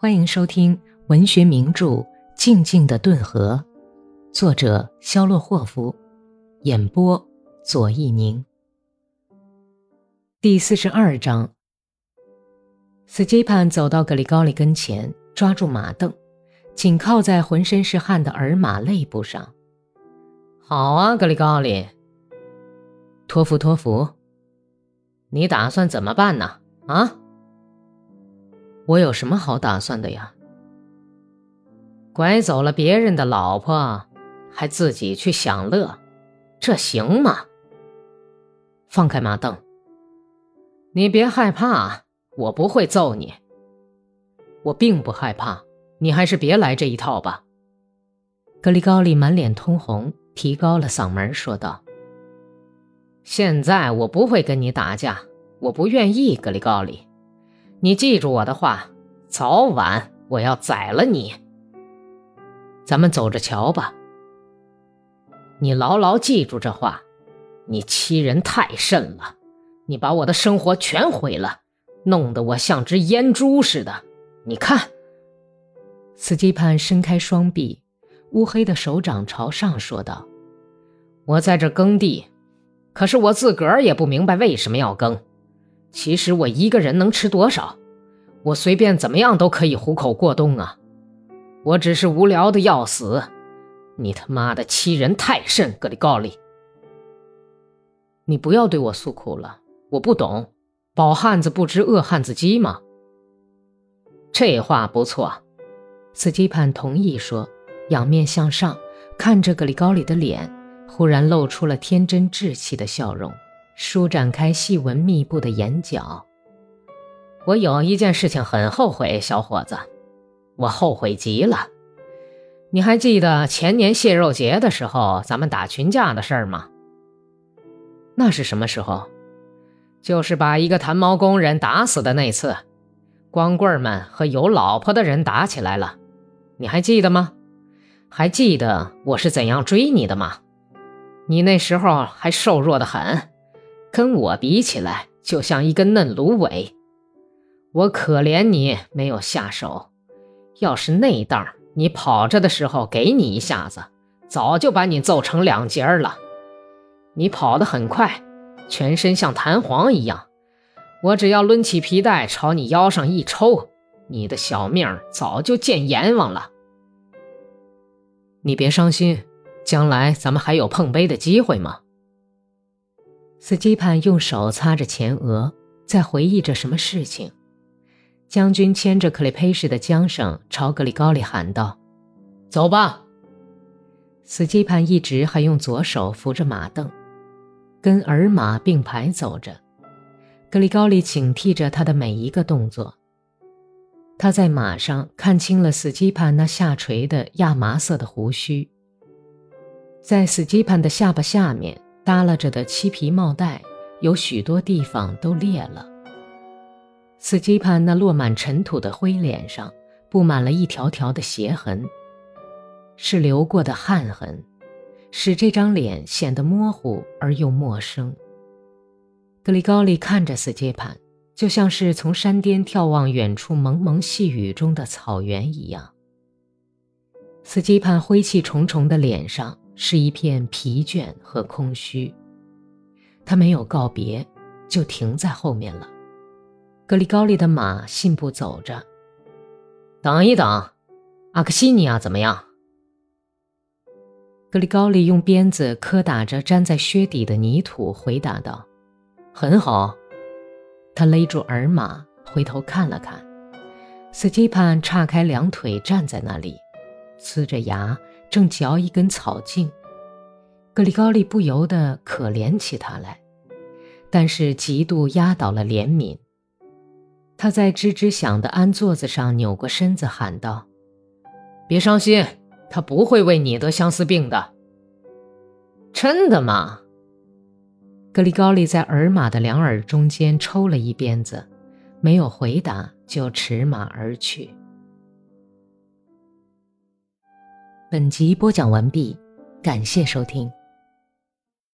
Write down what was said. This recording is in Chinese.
欢迎收听文学名著《静静的顿河》，作者肖洛霍夫，演播左一宁。第四十二章。斯基潘走到格里高利跟前，抓住马凳，紧靠在浑身是汗的尔马肋部上。好啊，格里高利。托福，托福。你打算怎么办呢？啊？我有什么好打算的呀？拐走了别人的老婆，还自己去享乐，这行吗？放开马凳！你别害怕，我不会揍你。我并不害怕，你还是别来这一套吧。格里高利满脸通红，提高了嗓门说道：“现在我不会跟你打架，我不愿意。”格里高利。你记住我的话，早晚我要宰了你。咱们走着瞧吧。你牢牢记住这话。你欺人太甚了，你把我的生活全毁了，弄得我像只烟猪似的。你看，斯基潘伸开双臂，乌黑的手掌朝上说道：“我在这耕地，可是我自个儿也不明白为什么要耕。”其实我一个人能吃多少？我随便怎么样都可以糊口过冬啊！我只是无聊的要死。你他妈的欺人太甚，格里高利！你不要对我诉苦了，我不懂。饱汉子不知饿汉子饥吗？这话不错。斯基潘同意说，仰面向上看着格里高利的脸，忽然露出了天真稚气的笑容。舒展开细纹密布的眼角。我有一件事情很后悔，小伙子，我后悔极了。你还记得前年蟹肉节的时候，咱们打群架的事儿吗？那是什么时候？就是把一个弹毛工人打死的那次。光棍们和有老婆的人打起来了，你还记得吗？还记得我是怎样追你的吗？你那时候还瘦弱的很。跟我比起来，就像一根嫩芦苇。我可怜你没有下手，要是那当你跑着的时候给你一下子，早就把你揍成两截了。你跑得很快，全身像弹簧一样，我只要抡起皮带朝你腰上一抽，你的小命早就见阎王了。你别伤心，将来咱们还有碰杯的机会吗？斯基潘用手擦着前额，在回忆着什么事情。将军牵着克里佩什的缰绳，朝格里高利喊道：“走吧。”斯基潘一直还用左手扶着马凳，跟尔马并排走着。格里高利警惕着他的每一个动作。他在马上看清了斯基潘那下垂的亚麻色的胡须，在斯基潘的下巴下面。耷拉着的漆皮帽带，有许多地方都裂了。斯基潘那落满尘土的灰脸上，布满了一条条的血痕，是流过的汗痕，使这张脸显得模糊而又陌生。格里高利看着斯基潘，就像是从山巅眺望远处蒙蒙细雨中的草原一样。斯基潘灰气重重的脸上。是一片疲倦和空虚，他没有告别，就停在后面了。格里高利的马信步走着。等一等，阿克西尼亚怎么样？格里高利用鞭子磕打着粘在靴底的泥土，回答道：“很好。”他勒住耳马，回头看了看，斯基潘岔开两腿站在那里，呲着牙。正嚼一根草茎，格里高利不由得可怜起他来，但是极度压倒了怜悯。他在吱吱响的鞍座子上扭过身子，喊道：“别伤心，他不会为你得相思病的。”真的吗？格里高利在耳马的两耳中间抽了一鞭子，没有回答，就驰马而去。本集播讲完毕，感谢收听。